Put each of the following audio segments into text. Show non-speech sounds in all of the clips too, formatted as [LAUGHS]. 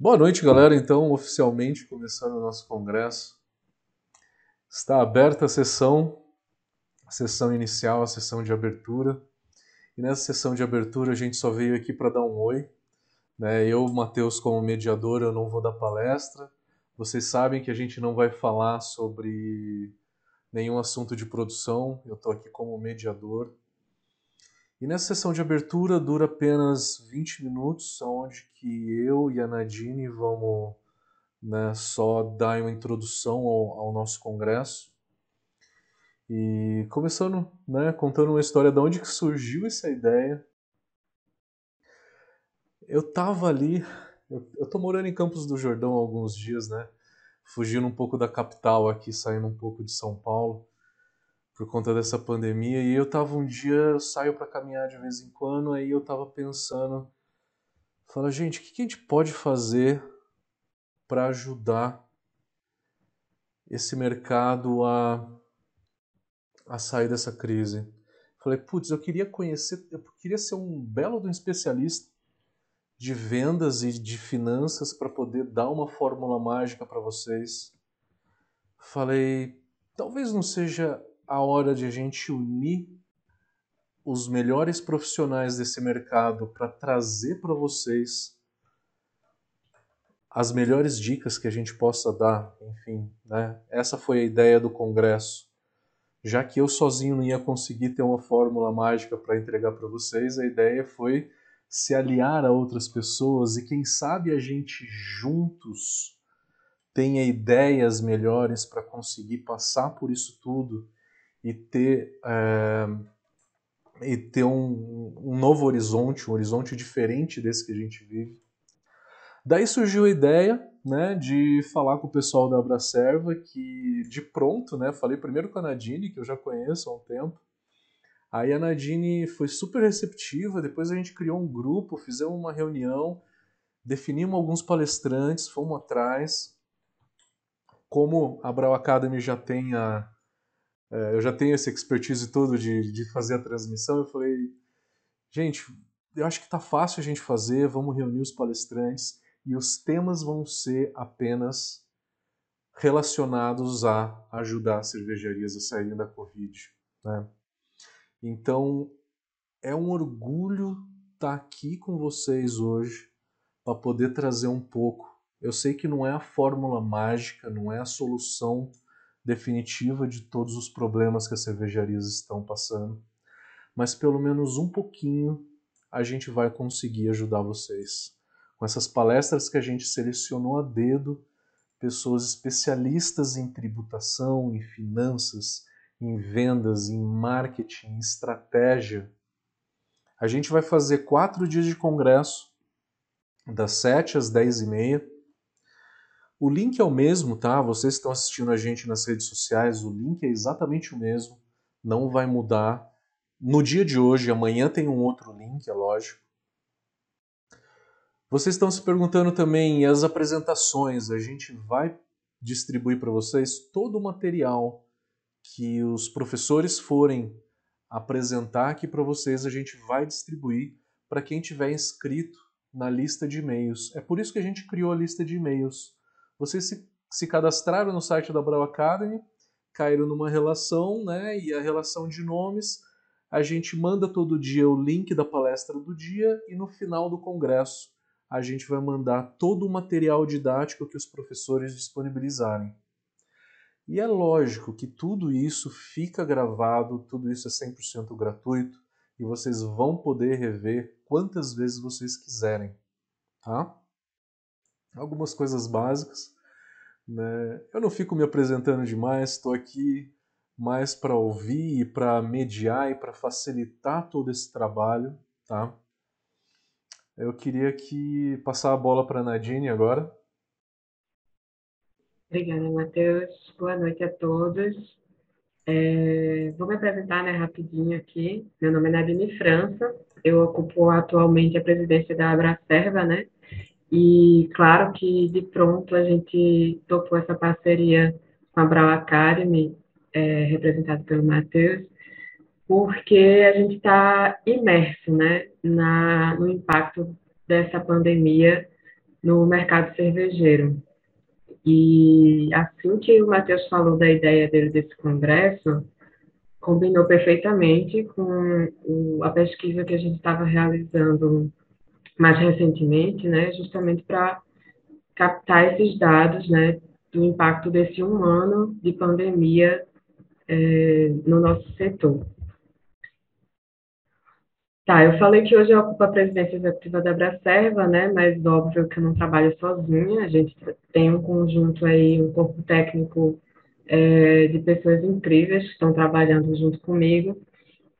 Boa noite, galera. Então, oficialmente começando o nosso congresso. Está aberta a sessão, a sessão inicial, a sessão de abertura. E nessa sessão de abertura a gente só veio aqui para dar um oi. Né? Eu, Matheus, como mediador, eu não vou dar palestra. Vocês sabem que a gente não vai falar sobre nenhum assunto de produção. Eu estou aqui como mediador. E nessa sessão de abertura dura apenas 20 minutos, onde que eu e a Nadine vamos né, só dar uma introdução ao, ao, nosso congresso. E começando, né, contando uma história de onde que surgiu essa ideia. Eu tava ali, eu, eu tô morando em Campos do Jordão há alguns dias, né, fugindo um pouco da capital aqui, saindo um pouco de São Paulo por conta dessa pandemia. E eu tava um dia, eu saio para caminhar de vez em quando, aí eu tava pensando, fala, gente, o que, a gente pode fazer para ajudar esse mercado a, a sair dessa crise? Falei, putz, eu queria conhecer, eu queria ser um belo um especialista de vendas e de finanças para poder dar uma fórmula mágica para vocês. Falei, talvez não seja a hora de a gente unir os melhores profissionais desse mercado para trazer para vocês as melhores dicas que a gente possa dar, enfim, né? Essa foi a ideia do congresso. Já que eu sozinho não ia conseguir ter uma fórmula mágica para entregar para vocês, a ideia foi se aliar a outras pessoas e quem sabe a gente juntos tenha ideias melhores para conseguir passar por isso tudo e ter, é, e ter um, um novo horizonte, um horizonte diferente desse que a gente vive. Daí surgiu a ideia né, de falar com o pessoal da Abracerva, que de pronto, né, falei primeiro com a Nadine, que eu já conheço há um tempo. Aí a Nadine foi super receptiva, depois a gente criou um grupo, fizemos uma reunião, definimos alguns palestrantes, fomos atrás. Como a Brau Academy já tem a, é, eu já tenho esse expertise todo de, de fazer a transmissão. Eu falei, gente, eu acho que está fácil a gente fazer, vamos reunir os palestrantes e os temas vão ser apenas relacionados a ajudar as cervejarias a saírem da Covid. Né? Então, é um orgulho estar tá aqui com vocês hoje para poder trazer um pouco. Eu sei que não é a fórmula mágica, não é a solução definitiva de todos os problemas que as cervejarias estão passando, mas pelo menos um pouquinho a gente vai conseguir ajudar vocês. Com essas palestras que a gente selecionou a dedo, pessoas especialistas em tributação, em finanças, em vendas, em marketing, em estratégia. A gente vai fazer quatro dias de congresso, das 7 às 10 e meia o link é o mesmo, tá? Vocês que estão assistindo a gente nas redes sociais, o link é exatamente o mesmo, não vai mudar. No dia de hoje, amanhã tem um outro link, é lógico. Vocês estão se perguntando também, as apresentações? A gente vai distribuir para vocês todo o material que os professores forem apresentar aqui para vocês, a gente vai distribuir para quem tiver inscrito na lista de e-mails. É por isso que a gente criou a lista de e-mails vocês se, se cadastraram no site da Brau Academy, caíram numa relação, né? E a relação de nomes, a gente manda todo dia o link da palestra do dia e no final do congresso a gente vai mandar todo o material didático que os professores disponibilizarem. E é lógico que tudo isso fica gravado, tudo isso é 100% gratuito e vocês vão poder rever quantas vezes vocês quiserem, tá? Algumas coisas básicas. Né? Eu não fico me apresentando demais, estou aqui mais para ouvir e para mediar e para facilitar todo esse trabalho, tá? Eu queria que passar a bola para a Nadine agora. Obrigada, Matheus. Boa noite a todos. É, vou me apresentar né, rapidinho aqui. Meu nome é Nadine França. Eu ocupo atualmente a presidência da Abracerva, né? E claro que de pronto a gente topou essa parceria com a Brau Academy, é, representada pelo Matheus, porque a gente está imerso né, na, no impacto dessa pandemia no mercado cervejeiro. E assim que o Matheus falou da ideia dele desse congresso, combinou perfeitamente com a pesquisa que a gente estava realizando mais recentemente, né, justamente para captar esses dados, né, do impacto desse um ano de pandemia é, no nosso setor. Tá, eu falei que hoje eu ocupo a presidência executiva da Bracerva, né, mas óbvio que eu não trabalho sozinha, a gente tem um conjunto aí, um corpo técnico é, de pessoas incríveis que estão trabalhando junto comigo,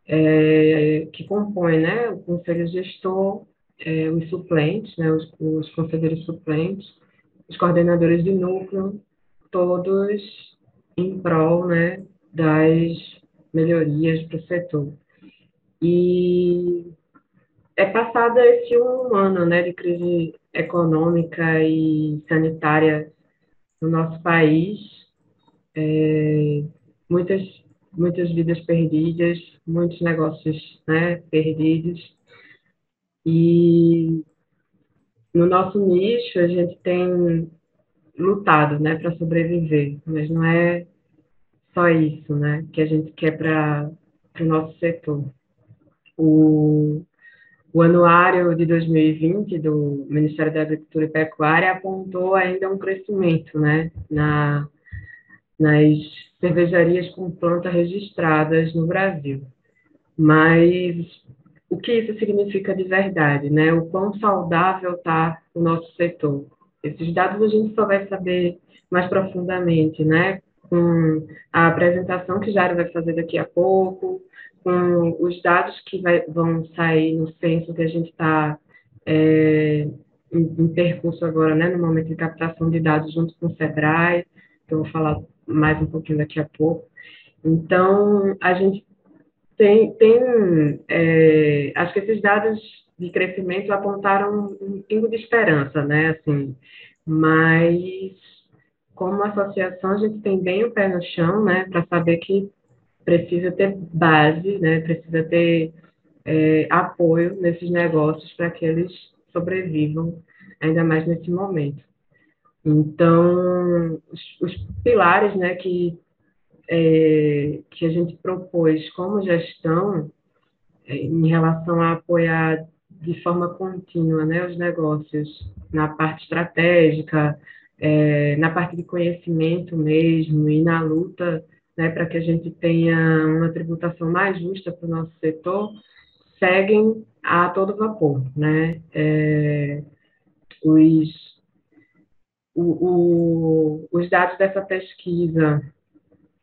é, que compõem, né, o conselho gestor, é, os suplentes, né, os, os conselheiros suplentes, os coordenadores de núcleo, todos em prol, né, das melhorias para o setor. E é passado esse um ano né, de crise econômica e sanitária no nosso país, é, muitas, muitas vidas perdidas, muitos negócios né, perdidos. E no nosso nicho, a gente tem lutado né, para sobreviver, mas não é só isso né, que a gente quer para o nosso setor. O, o anuário de 2020 do Ministério da Agricultura e Pecuária apontou ainda um crescimento né, na, nas cervejarias com planta registradas no Brasil. Mas o que isso significa de verdade? Né? O quão saudável está o nosso setor? Esses dados a gente só vai saber mais profundamente, né? Com a apresentação que Jairo vai fazer daqui a pouco, com os dados que vai, vão sair no censo que a gente está é, em, em, percurso agora, né, no momento de captação de dados junto com o SEBRAE, que eu vou falar mais um pouquinho daqui a pouco. Então, a gente tem, tem é, acho que esses dados de crescimento apontaram um pingo de esperança, né, assim, mas como associação a gente tem bem o pé no chão, né, para saber que precisa ter base, né, precisa ter é, apoio nesses negócios para que eles sobrevivam, ainda mais nesse momento. Então, os, os pilares né, que, é, que a gente propôs como gestão é, em relação a apoiar de forma contínua né, os negócios na parte estratégica, é, na parte de conhecimento mesmo e na luta né, para que a gente tenha uma tributação mais justa para o nosso setor, seguem a todo vapor. Né? É, os, o, o, os dados dessa pesquisa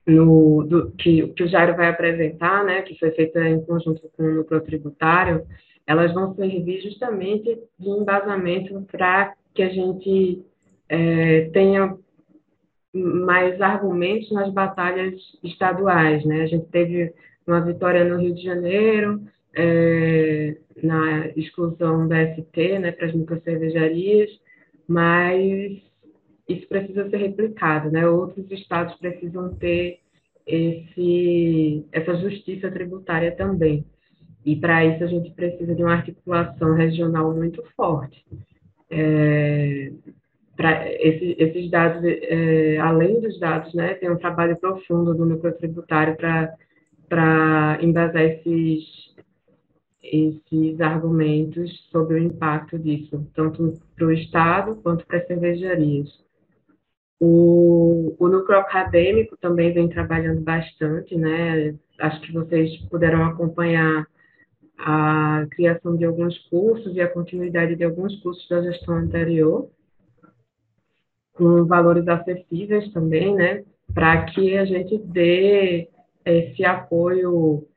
no, do, que, que o Jairo vai apresentar, né, que foi feita em conjunto com o núcleo tributário, elas vão servir justamente de embasamento para que a gente é, tenha mais argumentos nas batalhas estaduais. Né? A gente teve uma vitória no Rio de Janeiro, é, na exclusão da ST né, para as microcervejarias, mas isso precisa ser replicado. Né? Outros estados precisam ter esse, essa justiça tributária também. E para isso a gente precisa de uma articulação regional muito forte. É, para esse, esses dados, é, além dos dados, né, tem um trabalho profundo do núcleo tributário para embasar esses, esses argumentos sobre o impacto disso, tanto para o Estado quanto para as cervejarias. O, o núcleo acadêmico também vem trabalhando bastante, né? Acho que vocês puderam acompanhar a criação de alguns cursos e a continuidade de alguns cursos da gestão anterior com valores acessíveis também, né? Para que a gente dê esse apoio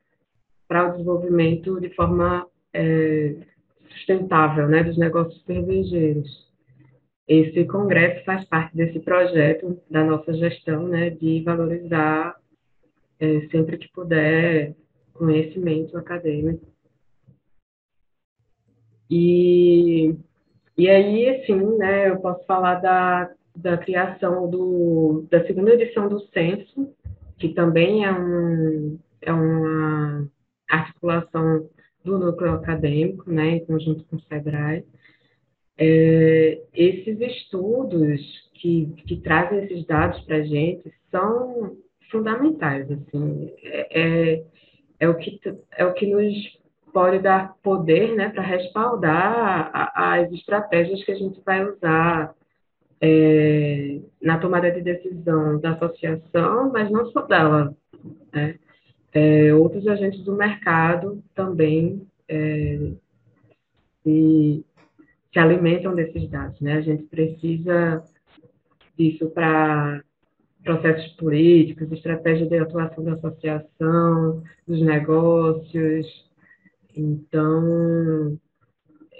para o desenvolvimento de forma é, sustentável, né? Dos negócios cervejeiros. Esse congresso faz parte desse projeto da nossa gestão, né? De valorizar é, sempre que puder conhecimento acadêmico. E, e aí, assim, né, eu posso falar da da criação do, da segunda edição do Censo, que também é, um, é uma articulação do núcleo acadêmico, né, em conjunto com o SEBRAE. É, esses estudos que, que trazem esses dados para a gente são fundamentais, assim, é, é, é, o que, é o que nos pode dar poder né, para respaldar a, as estratégias que a gente vai usar é, na tomada de decisão da associação, mas não só dela. Né? É, outros agentes do mercado também é, se, alimentam desses dados. Né? A gente precisa disso para processos políticos, estratégia de atuação da associação, dos negócios. Então,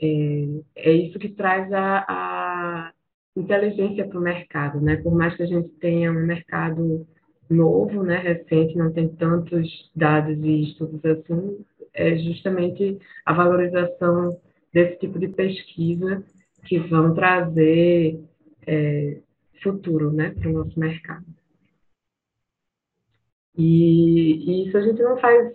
é, é isso que traz a, a inteligência para o mercado, né? Por mais que a gente tenha um mercado novo, né, recente, não tem tantos dados e estudos assim, é justamente a valorização desse tipo de pesquisa que vão trazer é, futuro, né, para o nosso mercado. E, e, isso a gente não faz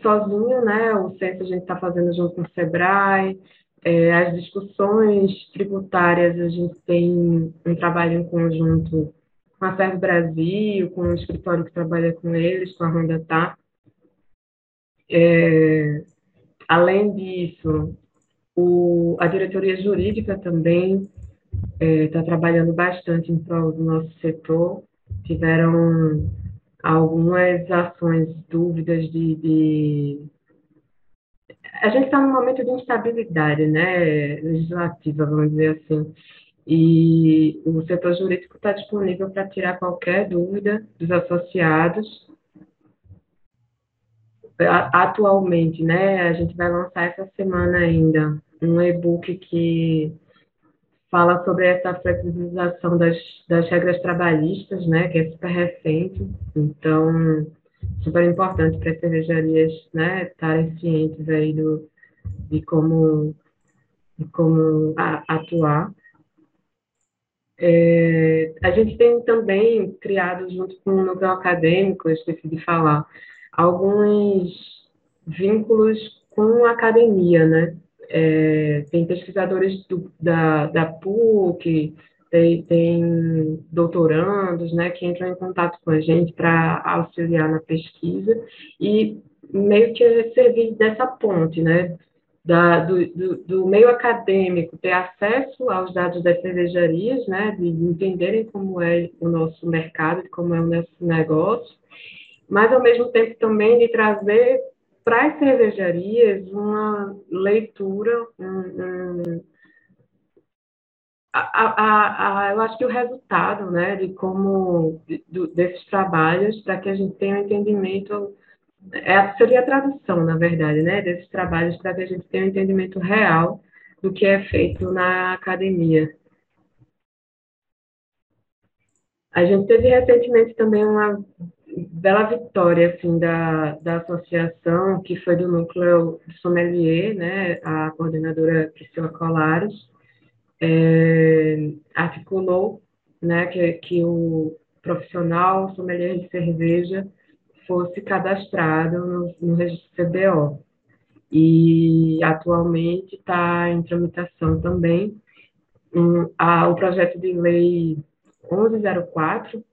sozinho, né? O censo a gente está fazendo junto com o Sebrae, é, as discussões tributárias a gente tem um trabalho em conjunto com a Serve Brasil, com o escritório que trabalha com eles, com a Ronda Tá. É, além disso, o, a diretoria jurídica também está é, tá trabalhando bastante em prol do nosso setor. Tiveram algumas ações, dúvidas de, de... a gente está num momento de instabilidade, né, legislativa, vamos dizer assim, e o setor jurídico está disponível para tirar qualquer dúvida dos associados. Atualmente, né, a gente vai lançar essa semana ainda um e-book que fala sobre essa flexibilização das, das regras trabalhistas, né, que é super recente, então super importante para as cervejarias, né, estarem cientes aí do, de como, de como a, atuar. É, a gente tem também criado, junto com o núcleo acadêmico, esqueci de falar, alguns vínculos com a academia, né? É, tem pesquisadores do, da, da PUC, tem, tem, doutorandos, né, que entram em contato com a gente para auxiliar na pesquisa e meio que servir dessa ponte, né, da, do, do, do, meio acadêmico ter acesso aos dados das cervejarias, né, de entenderem como é o nosso mercado, como é o nosso negócio, mas ao mesmo tempo também de trazer para as cervejarias uma leitura, um, um, a, a, a, eu acho que o resultado né, de como de, desses trabalhos, para que a gente tenha um entendimento, é, seria a tradução, na verdade, né, desses trabalhos, para que a gente tenha um entendimento real do que é feito na academia. A gente teve recentemente também uma bela vitória assim da, da associação que foi do núcleo do sommelier, né, a coordenadora Priscila Colares. É, articulou, né, que, que o profissional sommelier de cerveja fosse cadastrado no, no registro CBO e atualmente está em tramitação também um, a, o projeto de lei 1104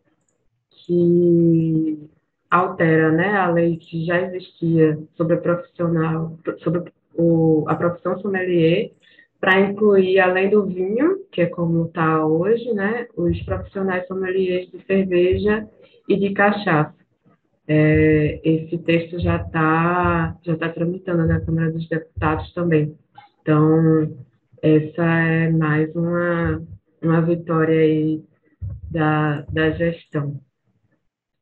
que altera né, a lei que já existia sobre a profissional, sobre o, a profissão sommelier, para incluir, além do vinho, que é como está hoje, né, os profissionais sommeliers de cerveja e de cachaça. É, esse texto já está já tá tramitando na Câmara dos Deputados também. Então, essa é mais uma, uma vitória aí da, da gestão.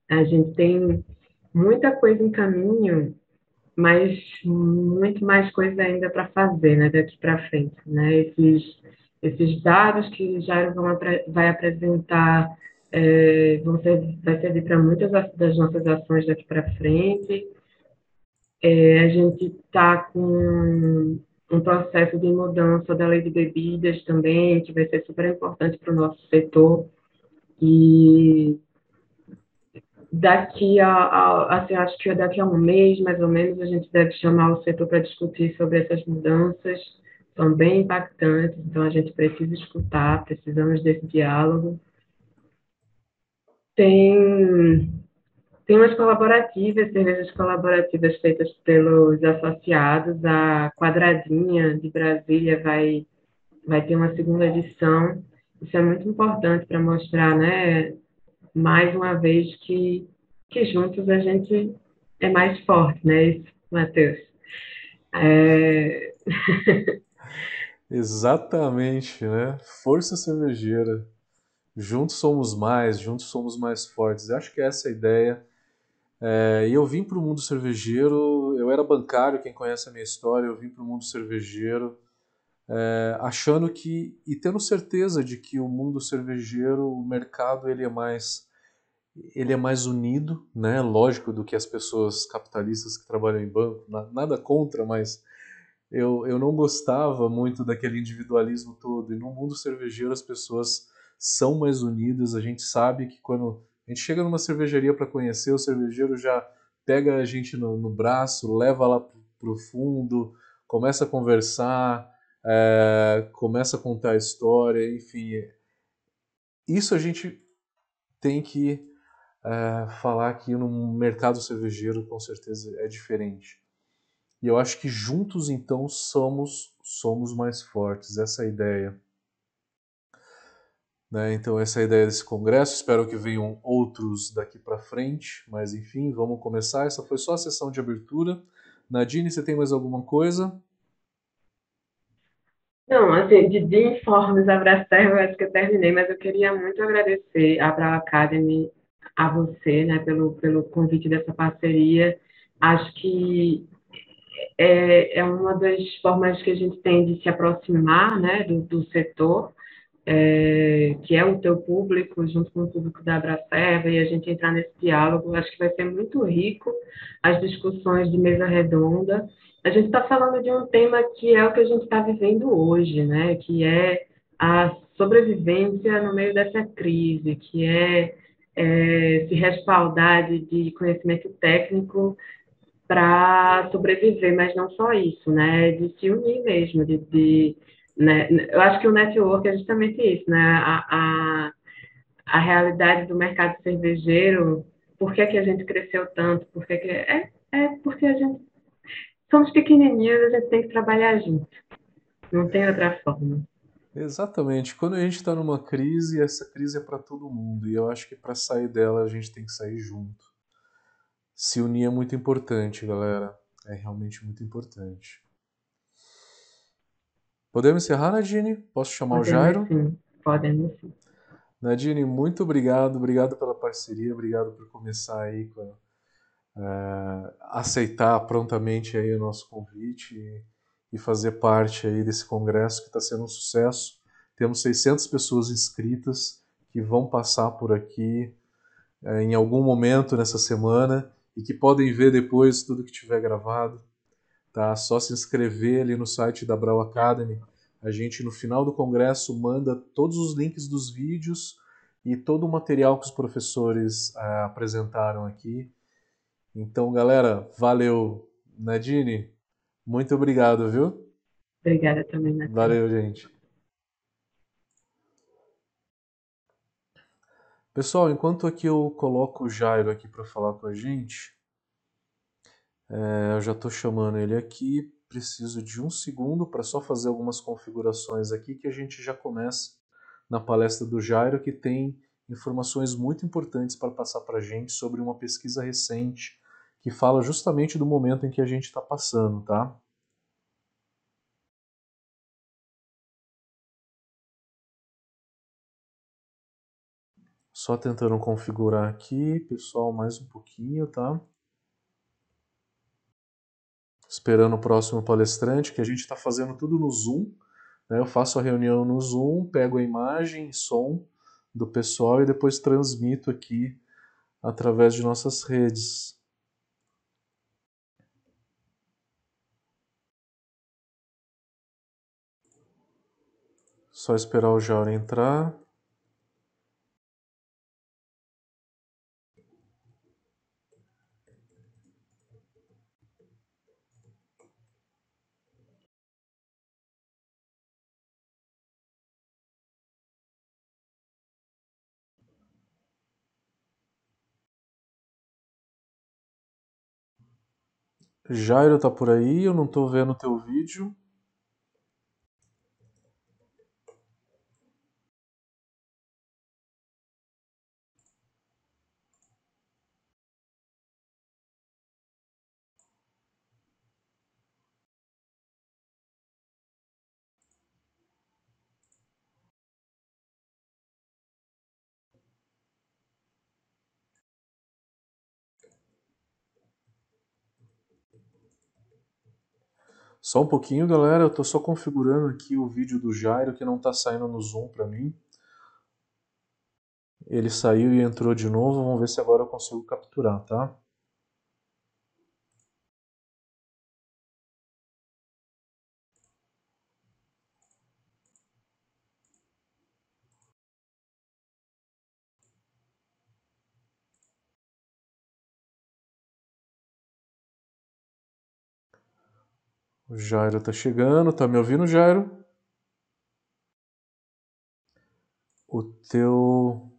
A gente tem muita coisa em caminho, mas muito mais coisa ainda para fazer, né, daqui para frente, né? Esses esses dados que já vão vai apresentar é, vão ser, vai servir para muitas das nossas ações daqui para frente. É, a gente está com um processo de mudança da lei de bebidas também, que vai ser super importante para o nosso setor. E daqui a, a, assim, acho que daqui a um mês, mais ou menos, a gente deve chamar o setor para discutir sobre essas mudanças, são bem impactantes, então a gente precisa escutar, precisamos desse diálogo. Tem, tem umas colaborativas, cervejas colaborativas feitas pelos associados, a Quadradinha de Brasília vai, vai ter uma segunda edição, isso é muito importante para mostrar, né, mais uma vez que, que juntos a gente é mais forte, né, isso, Matheus? É... [LAUGHS] Exatamente, né? Força cervejeira. Juntos somos mais, juntos somos mais fortes. Eu acho que essa é a ideia. É, eu vim para o mundo cervejeiro, eu era bancário, quem conhece a minha história, eu vim para o mundo cervejeiro é, achando que, e tendo certeza de que o mundo cervejeiro, o mercado, ele é mais ele é mais unido, né? Lógico do que as pessoas capitalistas que trabalham em banco, nada contra, mas eu, eu não gostava muito daquele individualismo todo. E no mundo cervejeiro as pessoas são mais unidas. A gente sabe que quando a gente chega numa cervejaria para conhecer, o cervejeiro já pega a gente no, no braço, leva lá para o fundo, começa a conversar, é, começa a contar a história, enfim. Isso a gente tem que é, falar que no mercado cervejeiro com certeza é diferente. E eu acho que juntos então somos somos mais fortes. Essa é a ideia. Né? Então essa é a ideia desse congresso. Espero que venham outros daqui para frente. Mas enfim, vamos começar. Essa foi só a sessão de abertura. Nadine, você tem mais alguma coisa? Não, assim, de, de informes Abracer, eu acho que eu terminei, mas eu queria muito agradecer a Brau Academy, a você, né, pelo, pelo convite dessa parceria. Acho que é, é uma das formas que a gente tem de se aproximar né, do, do setor, é, que é o teu público, junto com o público da Abracerva, e a gente entrar nesse diálogo. Acho que vai ser muito rico as discussões de mesa redonda. A gente está falando de um tema que é o que a gente está vivendo hoje, né? que é a sobrevivência no meio dessa crise, que é, é se respaldar de, de conhecimento técnico para sobreviver, mas não só isso, né? De se unir mesmo, de, de né? eu acho que o network é justamente isso, né? A, a, a realidade do mercado cervejeiro, por que, que a gente cresceu tanto? Por que que, é, é porque a gente somos pequenininhos, a gente tem que trabalhar junto. Não tem outra forma. Exatamente. Quando a gente está numa crise, essa crise é para todo mundo. E eu acho que para sair dela a gente tem que sair junto se unir é muito importante, galera. É realmente muito importante. Podemos encerrar, Nadine? Posso chamar podemos, o Jairo? Sim, podemos sim. Nadine, muito obrigado, obrigado pela parceria, obrigado por começar aí com uh, aceitar prontamente aí o nosso convite e, fazer parte aí desse congresso que está sendo um sucesso. Temos 600 pessoas inscritas que vão passar por aqui uh, em algum momento nessa semana e que podem ver depois tudo que tiver gravado. Tá? Só se inscrever ali no site da Brau Academy. A gente no final do congresso manda todos os links dos vídeos e todo o material que os professores é, apresentaram aqui. Então, galera, valeu. Nadine, muito obrigado, viu? Obrigada também, Nadine. Valeu, gente. Pessoal, enquanto aqui eu coloco o Jairo aqui para falar com a gente, é, eu já estou chamando ele aqui, preciso de um segundo para só fazer algumas configurações aqui que a gente já começa na palestra do Jairo, que tem informações muito importantes para passar para a gente sobre uma pesquisa recente que fala justamente do momento em que a gente está passando, tá? Só tentando configurar aqui, pessoal, mais um pouquinho, tá? Esperando o próximo palestrante, que a gente está fazendo tudo no Zoom. Né? Eu faço a reunião no Zoom, pego a imagem, som do pessoal e depois transmito aqui através de nossas redes. Só esperar o Jauro entrar. Jairo tá por aí, eu não tô vendo o teu vídeo. Só um pouquinho, galera. Eu tô só configurando aqui o vídeo do Jairo que não tá saindo no Zoom para mim. Ele saiu e entrou de novo. Vamos ver se agora eu consigo capturar, tá? O Jairo tá chegando, tá me ouvindo, Jairo? O teu.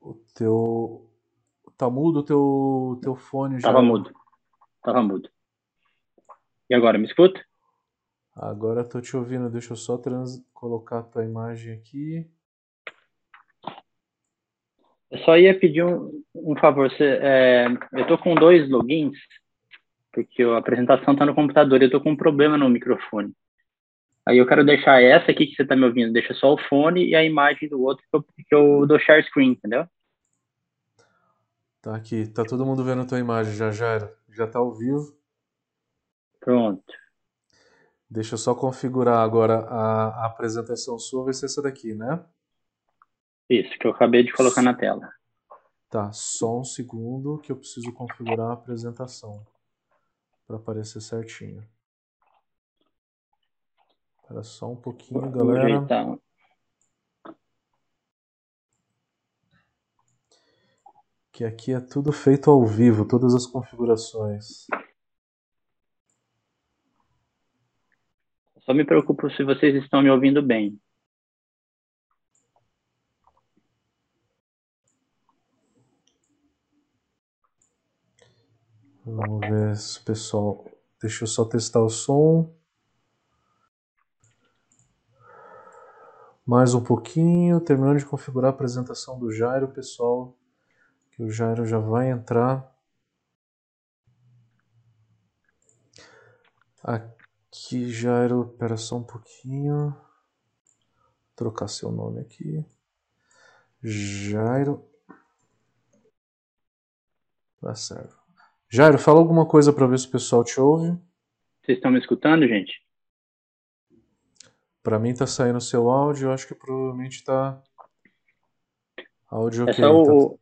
O teu. Tá mudo o teu, teu fone, Jairo? Tava mudo. Tava mudo. E agora, me escuta? Agora tô te ouvindo. Deixa eu só trans... colocar a tua imagem aqui. Eu só ia pedir um, um favor. Você, é, eu tô com dois logins porque a apresentação está no computador e eu estou com um problema no microfone. Aí eu quero deixar essa aqui que você está me ouvindo, deixa só o fone e a imagem do outro que eu, que eu dou share screen, entendeu? Tá aqui, tá todo mundo vendo a tua imagem já, já Já tá ao vivo. Pronto. Deixa eu só configurar agora a, a apresentação sua, vai ser essa daqui, né? Isso, que eu acabei de colocar na tela. Tá, só um segundo que eu preciso configurar a apresentação para aparecer certinho. Espera só um pouquinho, galera. Que aqui é tudo feito ao vivo, todas as configurações. Só me preocupo se vocês estão me ouvindo bem. Vamos ver se o pessoal. Deixa eu só testar o som. Mais um pouquinho, terminando de configurar a apresentação do Jairo, pessoal. Que o Jairo já vai entrar. Aqui, Jairo, espera só um pouquinho. Vou trocar seu nome aqui. Jairo. Tá certo. Jairo, fala alguma coisa para ver se o pessoal te ouve. Vocês estão me escutando, gente? Para mim tá saindo o seu áudio, eu acho que provavelmente tá áudio é ok. Só tá... o,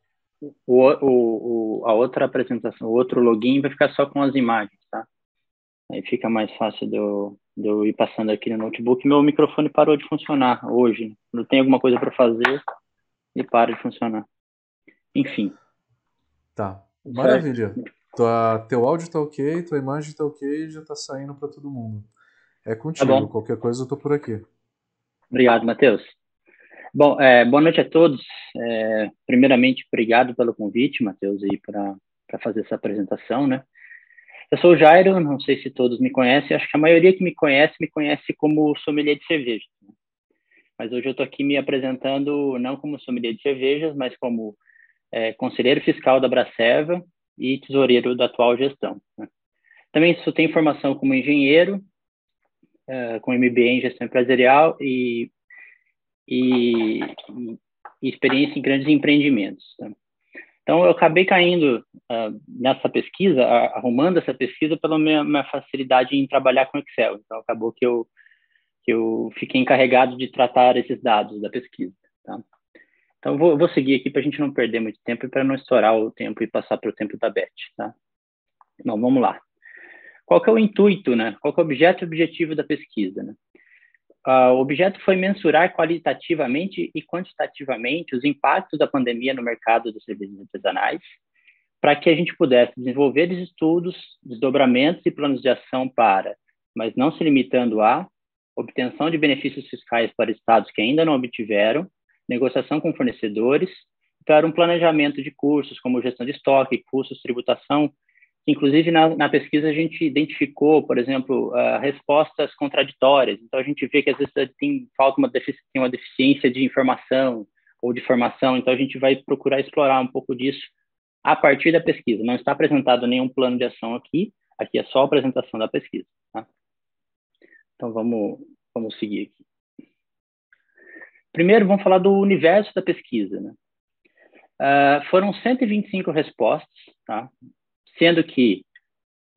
o, o, a outra apresentação, o outro login vai ficar só com as imagens, tá? Aí fica mais fácil de eu, de eu ir passando aqui no notebook. Meu microfone parou de funcionar hoje. Não tem alguma coisa para fazer e para de funcionar. Enfim. Tá. Maravilha. Certo. Tua, teu áudio tá ok, tua imagem tá ok, já tá saindo para todo mundo. É contigo, tá qualquer coisa eu tô por aqui. Obrigado, Matheus. Bom, é, boa noite a todos. É, primeiramente, obrigado pelo convite, Matheus, para fazer essa apresentação, né? Eu sou o Jairo, não sei se todos me conhecem, acho que a maioria que me conhece me conhece como sommelier de cerveja. Né? Mas hoje eu estou aqui me apresentando não como sommelier de cervejas, mas como é, conselheiro fiscal da Braceva e tesoureiro da atual gestão. Né? Também tem formação como engenheiro, uh, com MBA em gestão empresarial e, e, e experiência em grandes empreendimentos. Tá? Então, eu acabei caindo uh, nessa pesquisa, arrumando essa pesquisa pela minha, minha, facilidade em trabalhar com Excel. Então, acabou que eu, que eu fiquei encarregado de tratar esses dados da pesquisa. Tá? Então, vou, vou seguir aqui para a gente não perder muito tempo e para não estourar o tempo e passar para o tempo da Beth, tá? Então, vamos lá. Qual que é o intuito, né? Qual que é o objeto e objetivo da pesquisa, né? Uh, o objeto foi mensurar qualitativamente e quantitativamente os impactos da pandemia no mercado dos serviços artesanais, para que a gente pudesse desenvolver estudos, desdobramentos e planos de ação para, mas não se limitando a, obtenção de benefícios fiscais para estados que ainda não obtiveram, negociação com fornecedores, para um planejamento de cursos como gestão de estoque, custos, tributação, Inclusive, na, na, pesquisa, a gente identificou, por exemplo, uh, respostas contraditórias. Então, a gente vê que às vezes tem falta uma, defici tem uma deficiência de informação ou de formação. Então, a gente vai procurar explorar um pouco disso a partir da pesquisa. Não está apresentado nenhum plano de ação aqui. Aqui é só a apresentação da pesquisa. Tá? Então, vamos, vamos seguir aqui. Primeiro, vamos falar do universo da pesquisa. Né? Uh, foram 125 respostas, tá? sendo que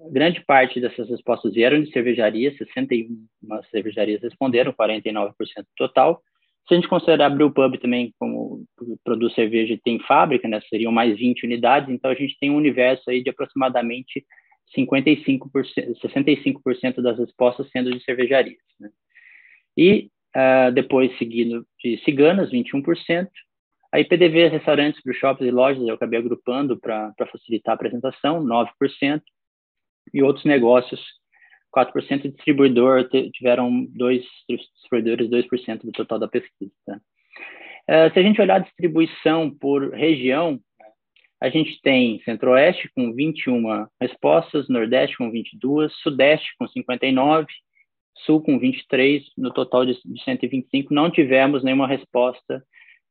grande parte dessas respostas vieram de cervejarias, 61 cervejarias responderam, 49% total. Se a gente considerar a Brewpub também como produz cerveja e tem fábrica, né, seriam mais 20 unidades, então a gente tem um universo aí de aproximadamente 55%, 65% das respostas sendo de cervejarias. Né? E uh, depois seguindo de ciganas, 21%, Aí PDV, restaurantes, shoppings e lojas, eu acabei agrupando para facilitar a apresentação, 9%, e outros negócios, 4%, distribuidor, tiveram dois distribuidores, 2% do total da pesquisa. Tá? É, se a gente olhar a distribuição por região, a gente tem Centro-Oeste com 21 respostas, Nordeste com 22, Sudeste com 59, Sul com 23, no total de 125, não tivemos nenhuma resposta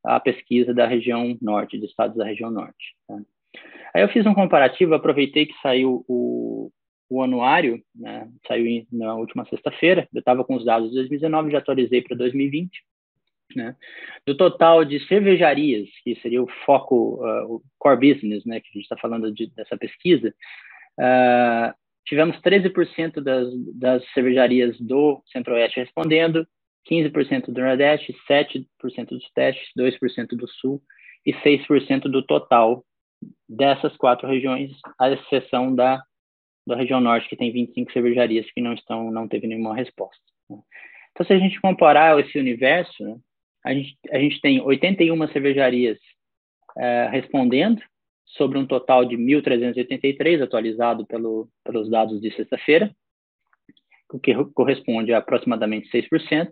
a pesquisa da região norte, de estados da região norte. Tá? Aí eu fiz um comparativo, aproveitei que saiu o, o anuário, né, saiu na última sexta-feira, eu estava com os dados de 2019, já atualizei para 2020. Né? Do total de cervejarias, que seria o foco, uh, o core business, né, que a gente está falando de, dessa pesquisa, uh, tivemos 13% das, das cervejarias do Centro-Oeste respondendo, 15% do Nordeste, 7% do Sudeste, 2% do Sul e 6% do total dessas quatro regiões, à exceção da, da região Norte, que tem 25 cervejarias que não estão, não teve nenhuma resposta. Então, se a gente comparar esse universo, né, a, gente, a gente tem 81 cervejarias é, respondendo, sobre um total de 1.383, atualizado pelo, pelos dados de sexta-feira, o que corresponde a aproximadamente 6%.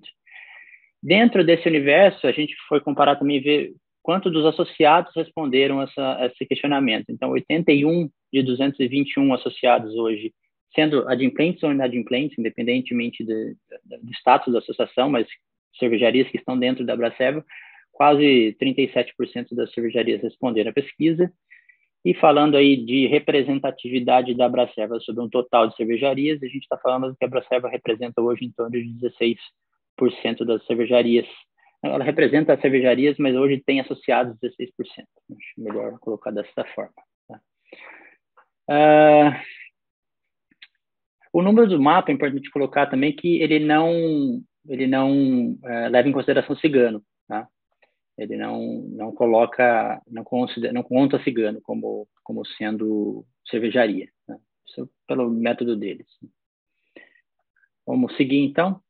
Dentro desse universo, a gente foi comparar também ver quanto dos associados responderam essa, esse questionamento. Então, 81 de 221 associados hoje, sendo adimplentes ou inadimplentes, independentemente de, de, do status da associação, mas cervejarias que estão dentro da Braceva, quase 37% das cervejarias responderam à pesquisa. E falando aí de representatividade da Braceva sobre um total de cervejarias, a gente está falando que a Braceva representa hoje em torno de 16 das cervejarias. Ela representa as cervejarias, mas hoje tem associados 16%. Acho melhor colocar dessa forma. Tá? Uh, o número do mapa é importante colocar também que ele não ele não uh, leva em consideração cigano, tá? Ele não não coloca não considera, não conta cigano como como sendo cervejaria. Tá? Isso é pelo método deles. Vamos seguir então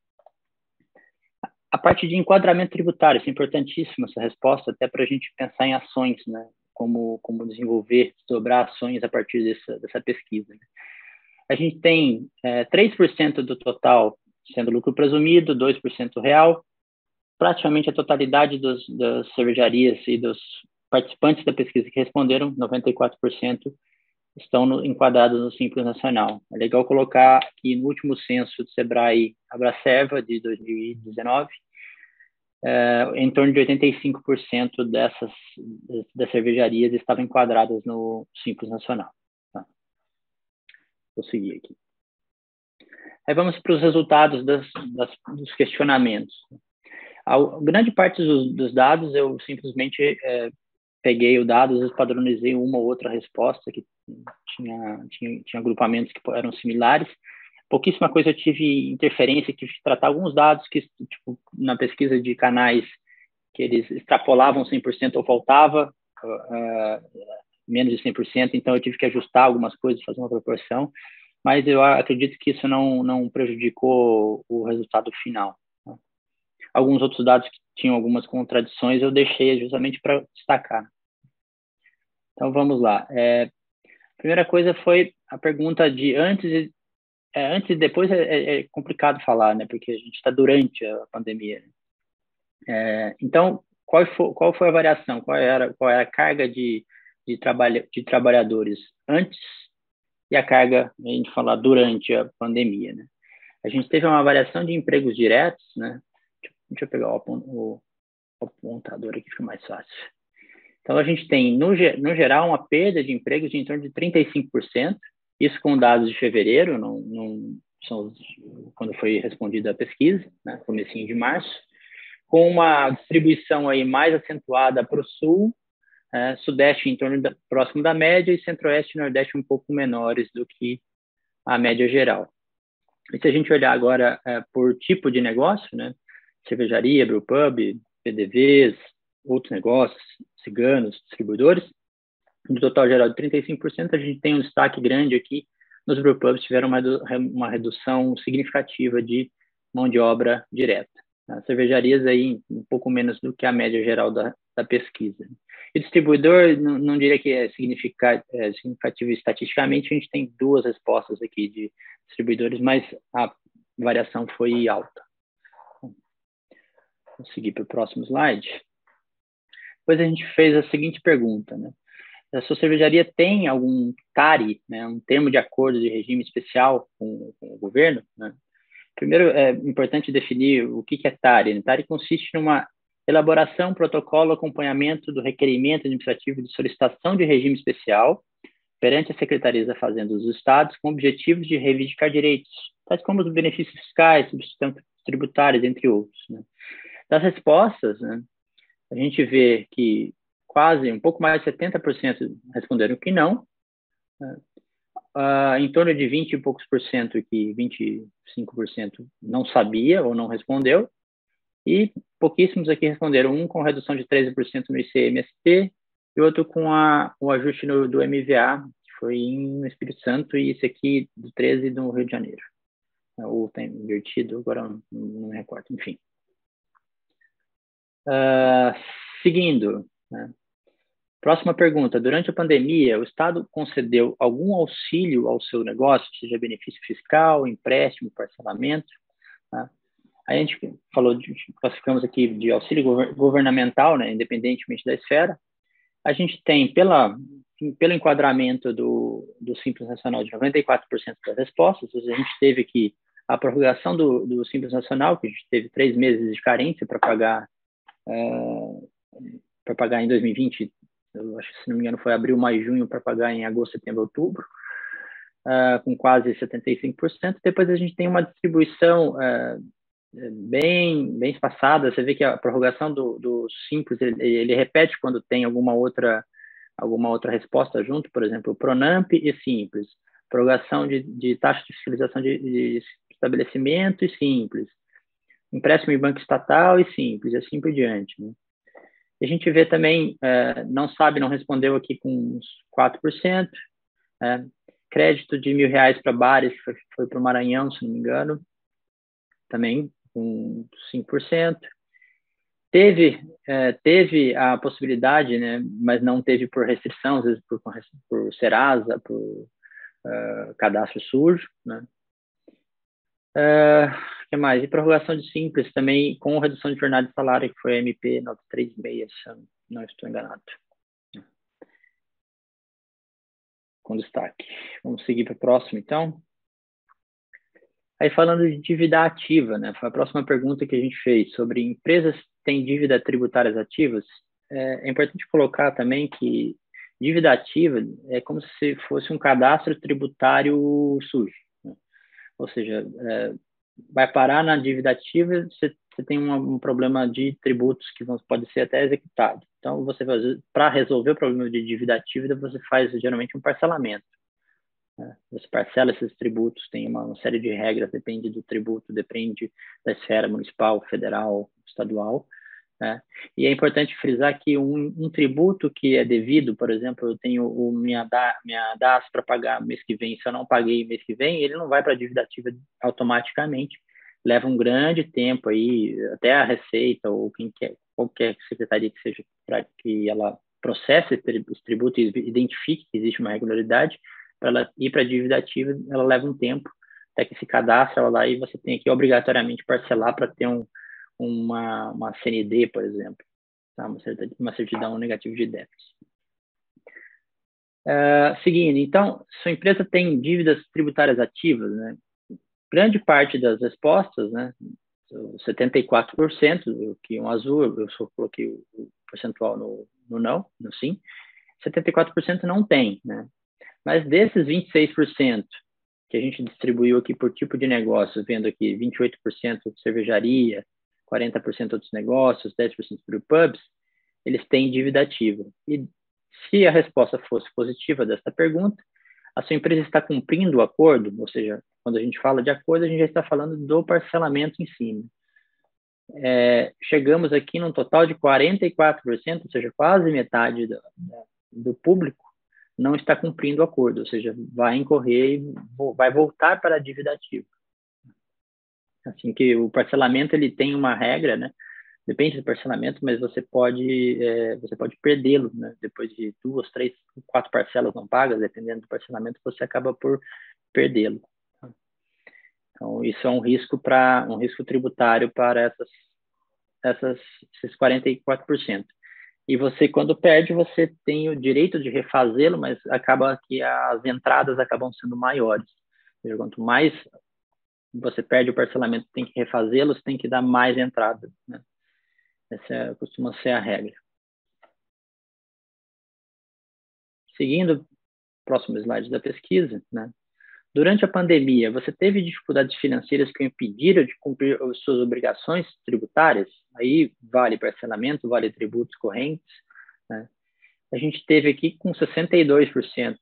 a parte de enquadramento tributário, isso é importantíssimo, essa resposta, até para a gente pensar em ações, né? Como, como desenvolver, dobrar ações a partir dessa, dessa pesquisa. Né? A gente tem é, 3% do total sendo lucro presumido, 2% real, praticamente a totalidade dos, das cervejarias e dos participantes da pesquisa que responderam, 94%, estão no, enquadrados no Simples Nacional. É legal colocar que no último censo do Sebrae Abracerva, de 2019, é, em torno de 85% dessas das cervejarias estavam enquadradas no Simples Nacional. Tá? Vou seguir aqui. Aí vamos para os resultados das, das, dos questionamentos. A grande parte dos, dos dados eu simplesmente é, peguei o dado, padronizei uma ou outra resposta que tinha, tinha, tinha agrupamentos que eram similares. Pouquíssima coisa eu tive interferência, tive que tratar alguns dados que, tipo, na pesquisa de canais, que eles extrapolavam 100% ou faltava uh, menos de 100%, então eu tive que ajustar algumas coisas, fazer uma proporção, mas eu acredito que isso não, não prejudicou o resultado final. Alguns outros dados que tinham algumas contradições eu deixei justamente para destacar. Então vamos lá. É, primeira coisa foi a pergunta de antes é, antes e depois é, é, é, complicado falar, né? Porque a gente está durante a pandemia. Né? É, então, qual foi, qual foi a variação? Qual era, qual era a carga de, de, trabalha, de trabalhadores antes e a carga, a gente falar durante a pandemia, né? A gente teve uma variação de empregos diretos, né? Deixa eu pegar o, apontador aqui, fica mais fácil. Então, a gente tem, no, no geral, uma perda de empregos de em torno de 35%, isso com dados de fevereiro, não, não são quando foi respondida a pesquisa, né, comecinho de março, com uma distribuição aí mais acentuada para o sul, é, sudeste em torno da, próximo da média e centro-oeste e nordeste um pouco menores do que a média geral. E se a gente olhar agora é, por tipo de negócio, né, cervejaria, brewpub, PDVs, outros negócios, ciganos, distribuidores, no total geral de 35%, a gente tem um destaque grande aqui nos brewpubs tiveram uma, uma redução significativa de mão de obra direta. As cervejarias aí um pouco menos do que a média geral da, da pesquisa. E distribuidor, não, não diria que é, significa, é significativo estatisticamente, a gente tem duas respostas aqui de distribuidores, mas a variação foi alta. Vou seguir para o próximo slide. Depois a gente fez a seguinte pergunta, né? A sua cervejaria tem algum TARI, né, um termo de acordo de regime especial com, com o governo? Né? Primeiro, é importante definir o que, é TARI. Né? TARI consiste numa elaboração, protocolo, acompanhamento do requerimento administrativo de solicitação de regime especial perante a Secretaria da Fazenda dos Estados com objetivos de reivindicar direitos, tais como os benefícios fiscais, substituições tributárias, entre outros. Né? Das respostas, né, a gente vê que quase, um pouco mais de 70% responderam que não, uh, em torno de 20 e poucos por cento que 25% não sabia ou não respondeu, e pouquíssimos aqui responderam, um com redução de 13% no ICMST e outro com a, o ajuste no, do MVA, que foi no Espírito Santo, e esse aqui do 13 no Rio de Janeiro. Ou tem invertido, agora não, não me recordo, enfim. Uh, seguindo, né? Próxima pergunta. Durante a pandemia, o Estado concedeu algum auxílio ao seu negócio, seja benefício fiscal, empréstimo, parcelamento? Tá? A gente falou, de, classificamos aqui de auxílio governamental, né, independentemente da esfera. A gente tem, pela, pelo enquadramento do, do Simples Nacional, de 94% das respostas. A gente teve aqui a prorrogação do, do Simples Nacional, que a gente teve três meses de carência para pagar, uh, para pagar em 2020 eu acho que, se não me engano, foi abril, maio, junho, para pagar em agosto, setembro, outubro, uh, com quase 75%. Depois a gente tem uma distribuição uh, bem, bem espaçada. Você vê que a prorrogação do, do Simples, ele, ele, repete quando tem alguma outra, alguma outra resposta junto, por exemplo, Pronamp e Simples. Prorrogação de, de taxa de fiscalização de, de estabelecimento e Simples. Empréstimo em banco estatal e Simples, e assim por diante. Né? A gente vê também, é, não sabe, não respondeu aqui com uns 4%. É, crédito de mil reais para bares, foi, foi para o Maranhão, se não me engano, também com 5%. Teve, é, teve a possibilidade, né, mas não teve por restrição, às vezes por, por Serasa, por uh, cadastro sujo. Né. Uh, que mais? E prorrogação de simples também com redução de jornada de salário, que foi a MP 936, se não estou enganado. Com destaque. Vamos seguir para o próximo, então. Aí falando de dívida ativa, né? Foi a próxima pergunta que a gente fez sobre empresas que têm dívida tributárias ativas. É, é importante colocar também que dívida ativa é como se fosse um cadastro tributário sujo. Ou seja, é, vai parar na dívida ativa, você, você tem um, um, problema de tributos que vão, pode ser até executado. Então, você para resolver o problema de dívida ativa, você faz geralmente um parcelamento. Né? Você parcela esses tributos, tem uma, uma, série de regras, depende do tributo, depende da esfera municipal, federal, estadual. Né? E é importante frisar que um, um, tributo que é devido, por exemplo, eu tenho o minha, da, minha DAS para pagar mês que vem, se eu não paguei mês que vem, ele não vai para a dívida ativa automaticamente. Leva um grande tempo aí, até a Receita ou quem quer, qualquer secretaria que seja, para que ela processe esse tributo e identifique que existe uma regularidade, para ela ir para a dívida ativa, ela leva um tempo até que se cadastra ela lá e você tem que obrigatoriamente parcelar para ter um, uma, uma CND, por exemplo, tá? uma, certidão, uma certidão negativa de déficit. Uh, seguindo, então, sua empresa tem dívidas tributárias ativas, né? Grande parte das respostas, né? 74%, que um azul, eu só coloquei o percentual no, no não, no sim, 74% não tem, né? Mas desses 26% que a gente distribuiu aqui por tipo de negócio, vendo aqui 28% de cervejaria, 40% outros negócios, 10% para pubs, eles têm dívida ativa. E se a resposta fosse positiva dessa pergunta, a sua empresa está cumprindo o acordo, ou seja, quando a gente fala de acordo, a gente já está falando do parcelamento em cima. É, chegamos aqui num total de 44%, ou seja, quase metade do, do público não está cumprindo o acordo, ou seja, vai incorrer e vai voltar para a dívida ativa. Assim que o parcelamento ele tem uma regra, né? Depende do parcelamento, mas você pode é, você pode perdê-lo, né? Depois de duas, três, quatro parcelas não pagas, dependendo do parcelamento, você acaba por perdê-lo. Então isso é um risco para um risco tributário para essas essas esses 44%. E você, quando perde, você tem o direito de refazê-lo, mas acaba que as entradas acabam sendo maiores. Quanto mais você perde o parcelamento, tem que refazê-lo, você tem que dar mais entrada. Né? Essa é, costuma ser a regra. Seguindo, próximo slide da pesquisa, né? Durante a pandemia, você teve dificuldades financeiras que o impediram de cumprir as suas obrigações tributárias? Aí vale parcelamento, vale tributos correntes. Né? A gente teve aqui com 62%.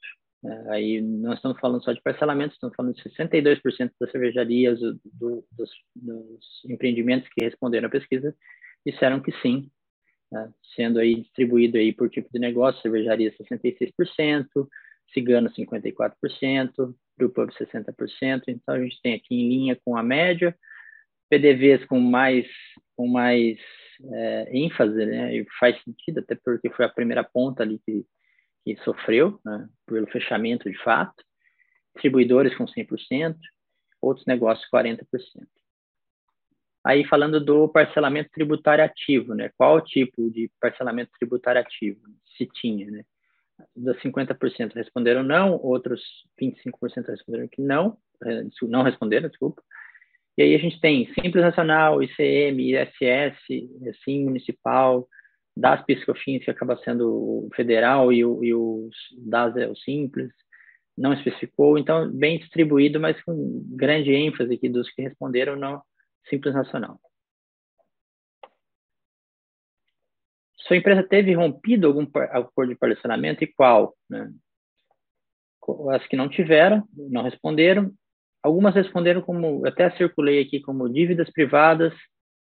Né? Aí nós estamos falando só de parcelamento, estamos falando de 62% das cervejarias, do, dos, dos, empreendimentos que responderam à pesquisa, disseram que sim, né? sendo aí distribuído aí por tipo de negócio, cervejaria 66%, cigano 54%, Brewpub 60%, então a gente tem aqui em linha com a média, PDVs com mais, com mais é, ênfase, né, e faz sentido, até porque foi a primeira ponta ali que, que sofreu, né, pelo fechamento de fato, distribuidores com 100%, outros negócios 40%. Aí falando do parcelamento tributário ativo, né? Qual tipo de parcelamento tributário ativo se tinha, né? dos 50% responderam não, outros 25% responderam que não, eh, não responderam, desculpa. E aí a gente tem Simples Nacional, ICM, ISS, Sim Municipal, das PiscoFins, que acaba sendo o federal, e, o, e os DAS é o Simples, não especificou, então bem distribuído, mas com grande ênfase aqui dos que responderam não Simples Nacional. Sua empresa teve rompido algum acordo de parcelamento e qual? Né? As que não tiveram, não responderam. Algumas responderam como, até circulei aqui, como dívidas privadas,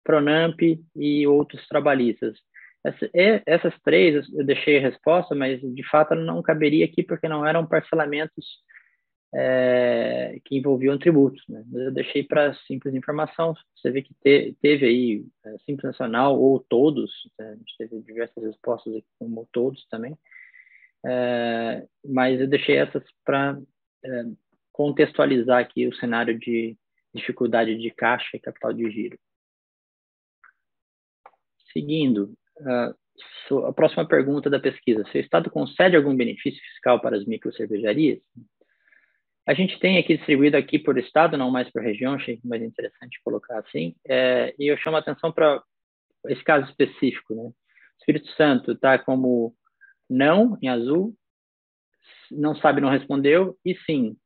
Pronamp e outros trabalhistas. Essa, essas três eu deixei a resposta, mas de fato não caberia aqui porque não eram parcelamentos é, que envolviam tributos. Né? Eu deixei para simples informação. Você vê que te, teve aí é, Simples Nacional ou todos, né? a gente teve diversas respostas aqui como todos também, é, mas eu deixei essas para é, contextualizar aqui o cenário de dificuldade de caixa e capital de giro. Seguindo, a próxima pergunta da pesquisa: se o Estado concede algum benefício fiscal para as microcervejarias? A gente tem aqui distribuído aqui por estado, não mais por região, achei mais interessante colocar assim. É, e eu chamo a atenção para esse caso específico, né? Espírito Santo está como não em azul, não sabe, não respondeu, e sim.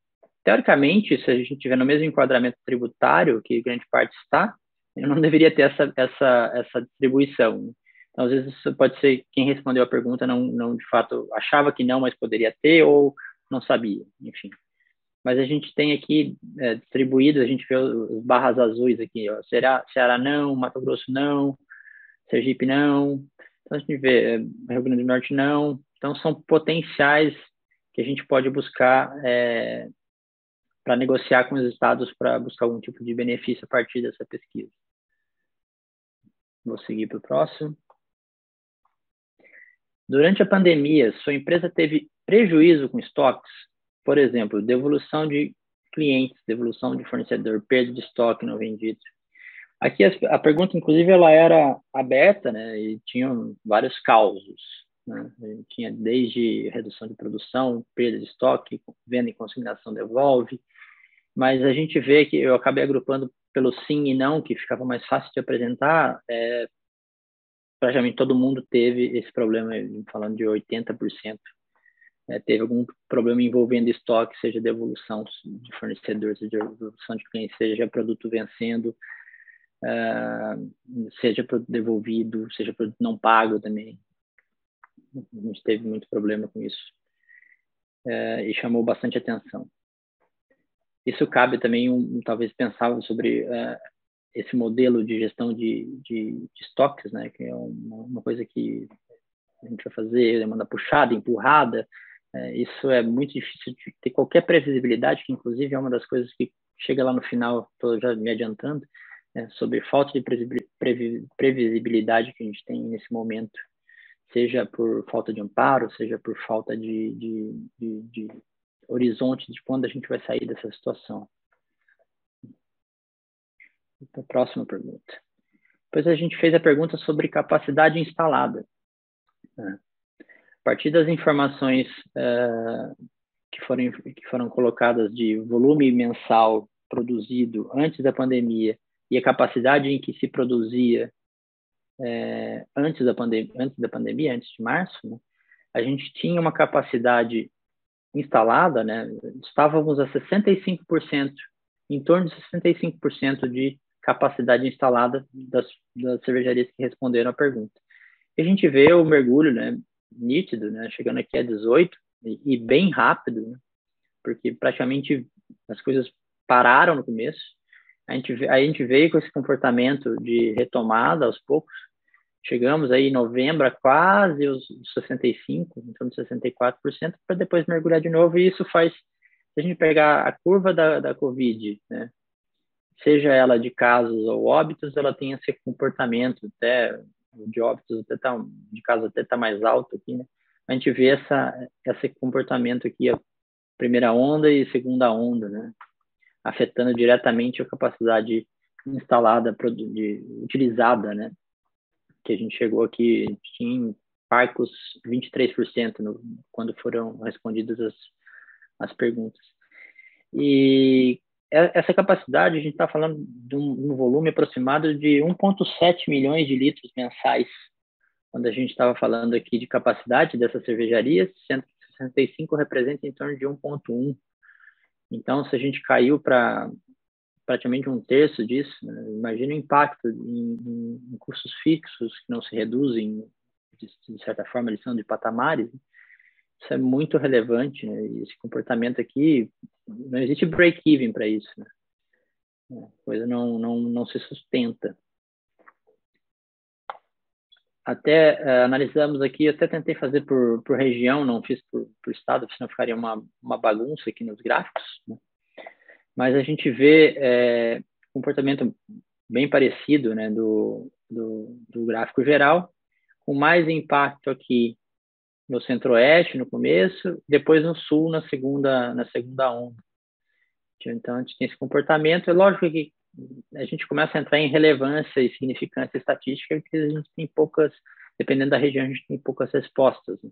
Teoricamente, se a gente tiver no mesmo enquadramento tributário que grande parte está, eu não deveria ter essa essa essa distribuição. Então, às vezes pode ser quem respondeu a pergunta não não de fato achava que não, mas poderia ter ou não sabia, enfim mas a gente tem aqui é, distribuído, a gente vê os barras azuis aqui, ó, Ceará, Ceará não, Mato Grosso não, Sergipe não, então a gente vê é, Rio Grande do Norte não, então são potenciais que a gente pode buscar é, para negociar com os estados para buscar algum tipo de benefício a partir dessa pesquisa. Vou seguir para o próximo. Durante a pandemia, sua empresa teve prejuízo com estoques? Por exemplo, devolução de clientes, devolução de fornecedor, perda de estoque não vendido. Aqui a, pergunta, inclusive, ela era aberta, né, e tinham vários causos. Né? Tinha desde redução de produção, perda de estoque, venda e consignação devolve, mas a gente vê que eu acabei agrupando pelo sim e não, que ficava mais fácil de apresentar, é, praticamente todo mundo teve esse problema, falando de 80%. É, teve algum problema envolvendo estoque, seja devolução de fornecedores, seja devolução de clientes, seja produto vencendo, uh, seja produto devolvido, seja produto não pago também. A gente teve muito problema com isso uh, e chamou bastante atenção. Isso cabe também, um, talvez, pensar sobre uh, esse modelo de gestão de, de, de, estoques, né, que é uma, uma, coisa que a gente vai fazer, demanda puxada, empurrada, é, isso é muito difícil de ter qualquer previsibilidade, que inclusive é uma das coisas que chega lá no final, estou já me adiantando, é, sobre falta de previsibilidade que a gente tem nesse momento, seja por falta de amparo, seja por falta de, de, de, de horizonte de quando a gente vai sair dessa situação. A próxima pergunta. Depois a gente fez a pergunta sobre capacidade instalada. Né? A partir das informações uh, que, foram, que foram colocadas de volume mensal produzido antes da pandemia e a capacidade em que se produzia é, antes, da antes da pandemia, antes de março, né, a gente tinha uma capacidade instalada, né, estávamos a 65%, em torno de 65% de capacidade instalada das, das cervejarias que responderam à pergunta. E a gente vê o mergulho, né, nítido, né, chegando aqui a 18 e, e bem rápido, né, porque praticamente as coisas pararam no começo. A gente, a gente veio com esse comportamento de retomada aos poucos. Chegamos aí em novembro a quase os 65, então 64%, para depois mergulhar de novo. E isso faz, se a gente pegar a curva da, da Covid, né, seja ela de casos ou óbitos, ela tem esse comportamento até de óbitos até tá, de casos até tá mais alto aqui, né? A gente vê essa esse comportamento aqui, a primeira onda e segunda onda, né? Afetando diretamente a capacidade instalada, de, utilizada, né? Que a gente chegou aqui, tinha parcos 23% no, quando foram respondidas as, as perguntas. E essa capacidade, a gente está falando de um, um, volume aproximado de 1,7 milhões de litros mensais, quando a gente estava falando aqui de capacidade dessas cervejarias, 165 representa em torno de 1,1. Então, se a gente caiu para praticamente um terço disso, né? imagina o impacto em, em, custos fixos que não se reduzem, de, de certa forma, eles são de patamares, isso é muito relevante, né? Esse comportamento aqui, não existe break-even para isso, né? A coisa não, não, não se sustenta. Até uh, analisamos aqui, até tentei fazer por, por região, não fiz por, por estado, senão ficaria uma, uma bagunça aqui nos gráficos, né? Mas a gente vê é, comportamento bem parecido né, do, do, do gráfico geral, com mais impacto aqui no centro-oeste no começo, depois no sul na segunda na segunda onda. Então a gente tem esse comportamento. É lógico que a gente começa a entrar em relevância e significância estatística, porque a gente tem poucas, dependendo da região, a gente tem poucas respostas. Né?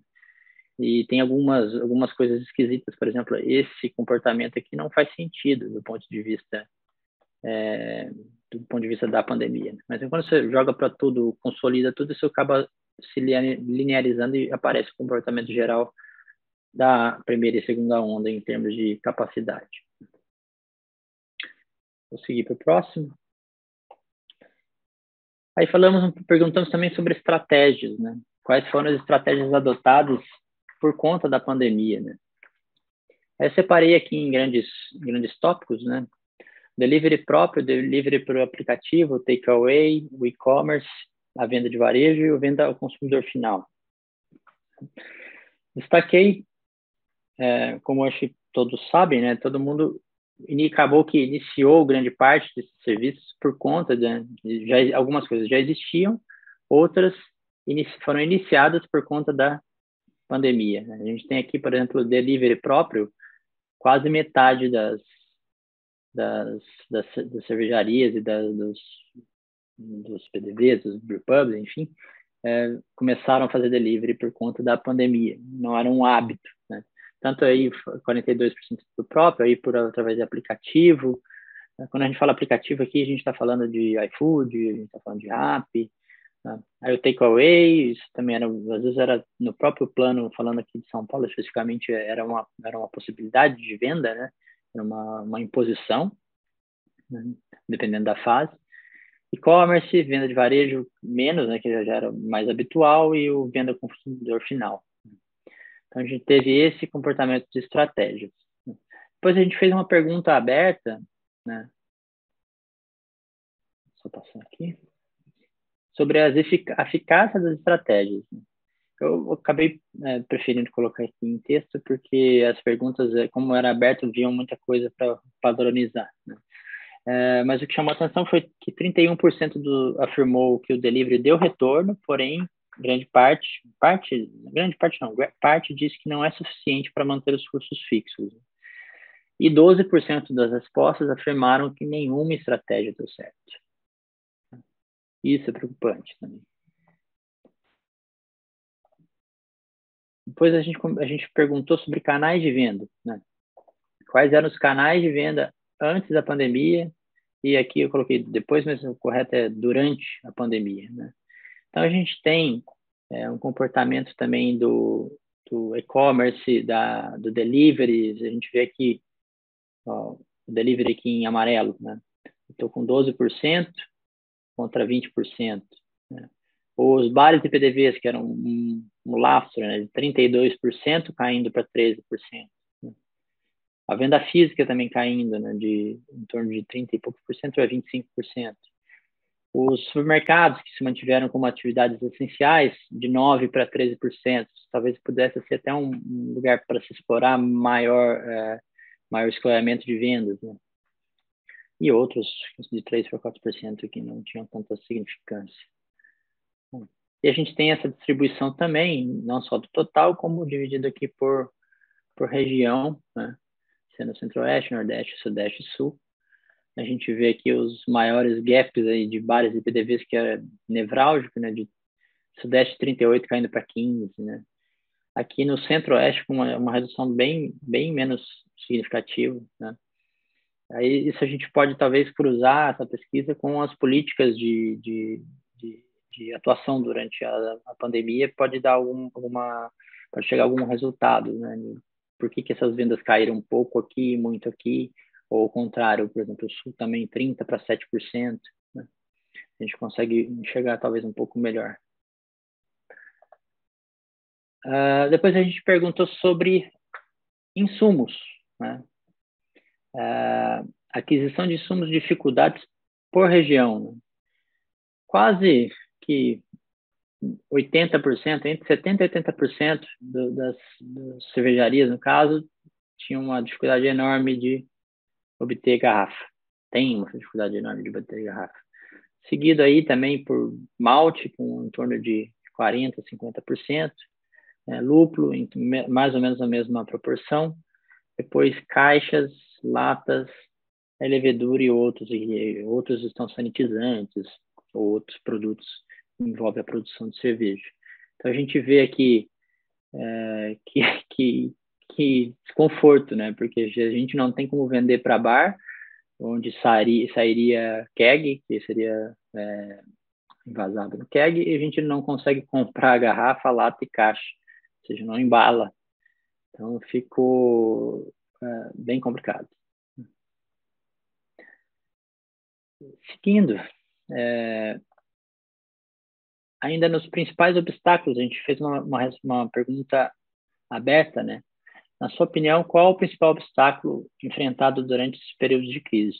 E tem algumas algumas coisas esquisitas, por exemplo, esse comportamento aqui não faz sentido do ponto de vista é, do ponto de vista da pandemia. Né? Mas quando você joga para tudo, consolida tudo, isso acaba se linearizando e aparece o comportamento geral da primeira e segunda onda em termos de capacidade. Vou seguir para o próximo. Aí falamos, perguntamos também sobre estratégias, né? Quais foram as estratégias adotadas por conta da pandemia, né? Aí eu separei aqui em grandes, grandes tópicos, né? Delivery próprio, delivery por aplicativo, takeaway, e-commerce, a venda de varejo e a venda ao consumidor final. Destaquei, é, como acho que todos sabem, né, todo mundo acabou que iniciou grande parte desses serviços por conta de, de já algumas coisas já existiam, outras inici, foram iniciadas por conta da pandemia. A gente tem aqui, por exemplo, o delivery próprio, quase metade das das, das, das cervejarias e das, dos dos PDVs, dos brewpubs, enfim, é, começaram a fazer delivery por conta da pandemia. Não era um hábito, né? Tanto aí 42% do próprio, aí por através de aplicativo. Quando a gente fala aplicativo aqui, a gente está falando de iFood, a gente está falando de app, né? Aí o takeaway, isso também era, às vezes era no próprio plano, falando aqui de São Paulo especificamente, era uma, era uma possibilidade de venda, né? Era uma, uma imposição, né? dependendo da fase. E-commerce, venda de varejo, menos, né? Que já era mais habitual, e o venda com consumidor final. Então a gente teve esse comportamento de estratégias. Depois a gente fez uma pergunta aberta, né? Só aqui sobre a eficácia das estratégias. Eu acabei é, preferindo colocar aqui em texto porque as perguntas, é, como era aberto, viam muita coisa para padronizar. Né? É, mas o que chamou a atenção foi que 31% do, afirmou que o delivery deu retorno, porém grande parte, parte, grande parte não, parte disse que não é suficiente para manter os custos fixos. E 12% das respostas afirmaram que nenhuma estratégia deu certo. Isso é preocupante também. Depois a gente, a gente perguntou sobre canais de venda. Né? Quais eram os canais de venda antes da pandemia? E aqui eu coloquei depois, mas o correto é durante a pandemia. Né? Então a gente tem é, um comportamento também do, do e-commerce, da, do delivery. A gente vê aqui ó, o delivery aqui em amarelo. Né? Estou com 12%, contra 20%. Né? Os bares de PDVs, que eram um, um lastro né, de 32%, caindo para 13%. A venda física também caindo, né, de em torno de 30 e poucos por cento a 25%. Os supermercados, que se mantiveram como atividades essenciais, de 9% para 13%. Talvez pudesse ser até um, lugar para se explorar maior, é, maior escoamento de vendas. Né? e outros de 3 para 4% que não tinham tanta significância. E a gente tem essa distribuição também, não só do total, como dividido aqui por, por região, né? Sendo Centro-Oeste, Nordeste, Sudeste e Sul. A gente vê aqui os maiores gaps aí de bares e PDVs, que é nevrálgico, né? de Sudeste 38 caindo para 15, né? Aqui no Centro-Oeste com uma, uma redução bem, bem menos significativa, né? Aí isso a gente pode talvez cruzar essa pesquisa com as políticas de, de, de, de atuação durante a, a, pandemia, pode dar algum, alguma, pode chegar a algum resultado, né? Por que, que essas vendas caíram um pouco aqui, muito aqui, ou ao contrário, por exemplo, o Sul também 30 para 7%, né? A gente consegue enxergar talvez um pouco melhor. Uh, depois a gente perguntou sobre insumos, né? uh, aquisição de insumos dificuldades por região. Né? Quase que 80%, entre 70% e 80% do, das, das cervejarias, no caso, tinham uma dificuldade enorme de obter garrafa. Tem uma dificuldade enorme de obter garrafa. Seguido aí também por malte, com em torno de 40%, 50%, né? lúpulo, em mais ou menos a mesma proporção. Depois caixas, latas, levedura e outros, e outros estão sanitizantes ou outros produtos que envolvem a produção de cerveja. Então a gente vê aqui é, [LAUGHS] que, que, que desconforto, né? Porque a gente não tem como vender para bar, onde sairia, sairia keg, que seria é, invasado no keg, e a gente não consegue comprar garrafa, lata e caixa, ou seja, não embala. Então ficou é, bem complicado. Seguindo, é, ainda nos principais obstáculos, a gente fez uma, uma, uma, pergunta aberta, né? Na sua opinião, qual o principal obstáculo enfrentado durante esse período de crise?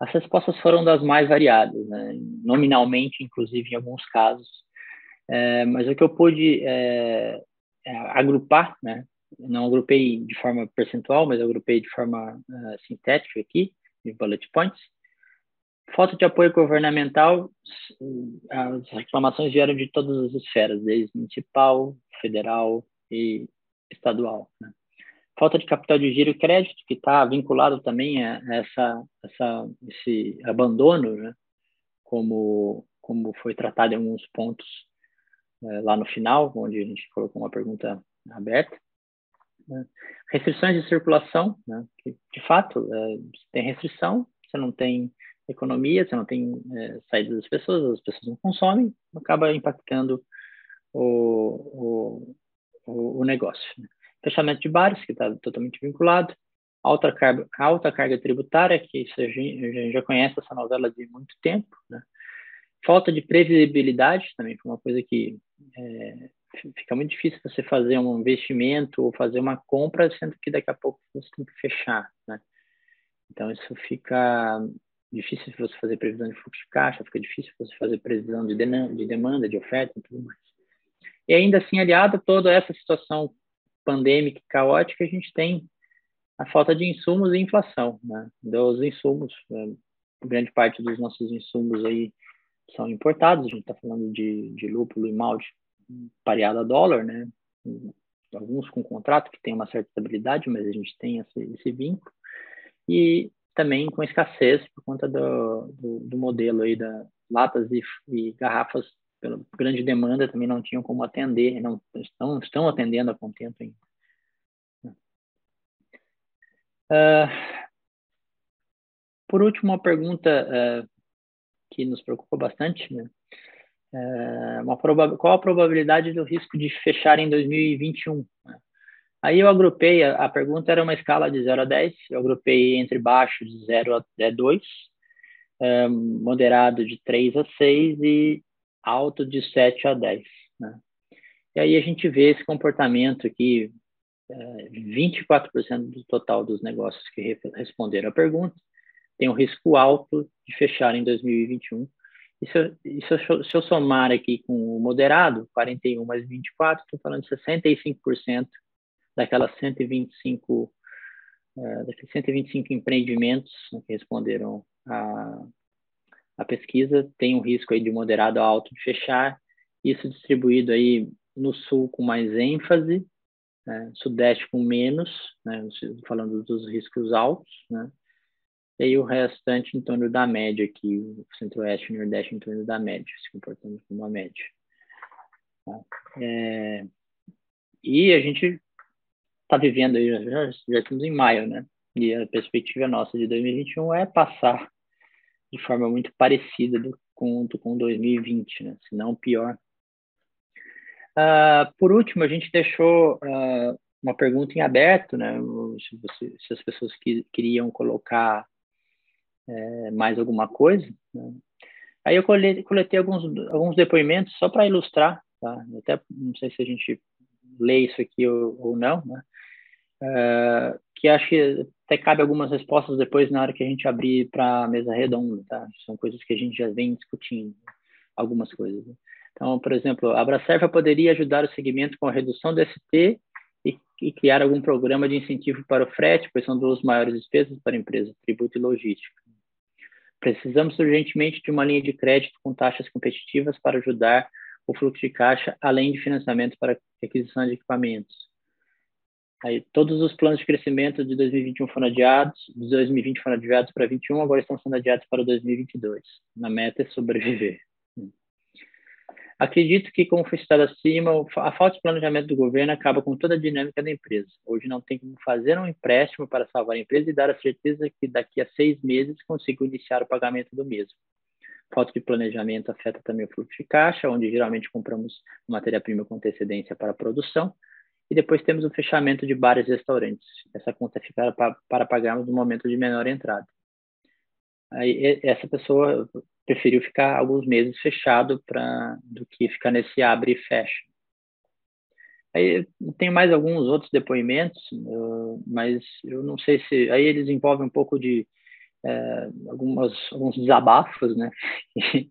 As respostas foram das mais variadas, né? nominalmente, inclusive em alguns casos. É, mas o que eu pude é, é agrupar, né? não agrupei de forma percentual, mas agrupei de forma uh, sintética aqui, de bullet points. Falta de apoio governamental, as reclamações vieram de todas as esferas, desde municipal, federal e estadual. Né? Falta de capital de giro e crédito, que está vinculado também a essa, essa, esse abandono, né? como, como foi tratado em alguns pontos é, lá no final, onde a gente colocou uma pergunta aberta. Né? Restrições de circulação, né? que, de fato, é, tem restrição, você não tem economia, você não tem é, saída das pessoas, as pessoas não consomem, acaba impactando o, o, o negócio. Né? Fechamento de bares, que está totalmente vinculado, alta carga, alta carga tributária, que isso a gente, já conhece essa novela de muito tempo, né? Falta de previsibilidade também foi uma coisa que é, fica muito difícil você fazer um investimento ou fazer uma compra, sendo que daqui a pouco você tem que fechar, né? Então isso fica difícil você fazer previsão de fluxo de caixa, fica difícil você fazer previsão de, de demanda, de oferta e tudo mais. E ainda assim, aliado a toda essa situação pandêmica e caótica, a gente tem a falta de insumos e inflação, né? Dos insumos, né? grande parte dos nossos insumos aí são importados, a gente está falando de, de lúpulo e malte pareado a dólar, né? Alguns com contrato que tem uma certa estabilidade, mas a gente tem esse, esse vínculo. E também com escassez por conta do, do, do modelo aí da latas e, e, garrafas pela grande demanda também não tinham como atender, não estão, estão atendendo a contento ainda. Uh, por último, uma pergunta uh, que nos preocupa bastante, né? Uma qual a probabilidade do risco de fechar em 2021? Né? Aí eu agrupei, a, a, pergunta era uma escala de 0 a 10, eu agrupei entre baixo de 0 a 2, é, moderado de 3 a 6 e alto de 7 a 10. Né? E aí a gente vê esse comportamento aqui, é, 24% do total dos negócios que re responderam a pergunta tem um risco alto de fechar em 2021 e se eu, se eu, se eu somar aqui com o moderado, 41 mais 24, estou falando de 65% daquelas 125, uh, daqueles 125 empreendimentos que responderam a, a pesquisa, tem um risco aí de moderado a alto de fechar, isso distribuído aí no sul com mais ênfase, né, sudeste com menos, né, falando dos riscos altos, né, e aí o restante em torno da média aqui, centro-oeste e nordeste em torno da média, se comportando como uma média. Tá? É, e a gente está vivendo aí, já, já estamos em maio, né? E a perspectiva nossa de 2021 é passar de forma muito parecida do conto com 2020, né? Se não pior. Uh, por último, a gente deixou uh, uma pergunta em aberto, né? Se, você, se as pessoas que, queriam colocar é, mais alguma coisa. Né? Aí eu coletei, coletei, alguns, alguns depoimentos só para ilustrar, tá? até não sei se a gente lê isso aqui ou, ou não, né? Que acho que até cabe algumas respostas depois na hora que a gente abrir para a mesa redonda, tá? São coisas que a gente já vem discutindo, algumas coisas. Né? Então, por exemplo, a Abracerva poderia ajudar o segmento com a redução do ST e, e, criar algum programa de incentivo para o frete, pois são duas maiores despesas para a empresa, tributo e logística. Precisamos urgentemente de uma linha de crédito com taxas competitivas para ajudar o fluxo de caixa, além de financiamento para aquisição de equipamentos. Aí, todos os planos de crescimento de 2021 foram adiados, de 2020 foram adiados para 2021, agora estão sendo adiados para 2022. Na meta é sobreviver. [LAUGHS] Acredito que, como foi citado acima, a falta de planejamento do governo acaba com toda a dinâmica da empresa. Hoje não tem como fazer um empréstimo para salvar a empresa e dar a certeza que daqui a seis meses consigo iniciar o pagamento do mesmo. Falta de planejamento afeta também o fluxo de caixa, onde geralmente compramos matéria-prima com antecedência para a produção, e depois temos o fechamento de bares e restaurantes. Essa conta fica para, para pagarmos no momento de menor entrada. Aí, essa pessoa preferiu ficar alguns meses fechado para do que ficar nesse abre e fecha. Aí tem mais alguns outros depoimentos, mas eu não sei se aí eles envolvem um pouco de uh, algumas alguns desabafos, né? [LAUGHS]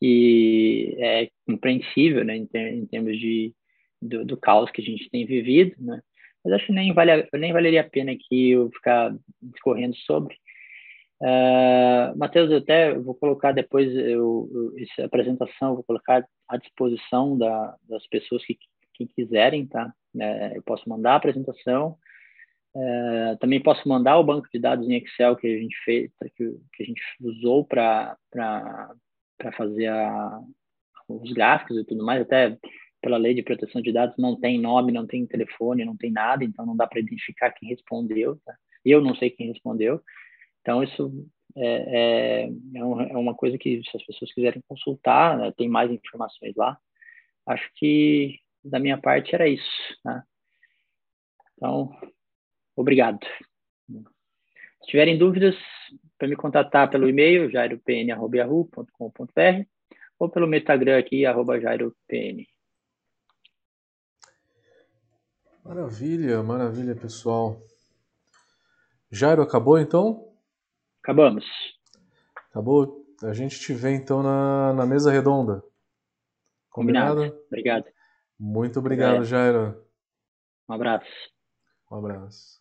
e é compreensível, né, em, ter, em termos de do, do, caos que a gente tem vivido, né? Mas acho que nem vale nem valeria a pena aqui eu ficar discorrendo sobre. Uh, Matheus, eu até vou colocar depois eu, eu, essa apresentação, vou colocar à disposição da, das pessoas que, que quiserem, tá? Uh, eu posso mandar a apresentação, uh, também posso mandar o banco de dados em Excel que a gente fez, que, que a gente usou para fazer a, os gráficos e tudo mais, até pela lei de proteção de dados, não tem nome, não tem telefone, não tem nada, então não dá para identificar quem respondeu. Tá? Eu não sei quem respondeu. Então, isso é, é, é, é uma coisa que, se as pessoas quiserem consultar, né, tem mais informações lá. Acho que, da minha parte, era isso. Tá? Então, obrigado. Se tiverem dúvidas, para me contatar pelo e-mail, jairopn.com.br ou pelo Instagram aqui, arroba jairopn. Maravilha, maravilha, pessoal. Jairo, acabou então? Acabamos. Acabou. A gente te vê então na, na mesa redonda. Combinado? Combinado. Obrigado. Muito obrigado, é. Jairo. Um abraço. Um abraço.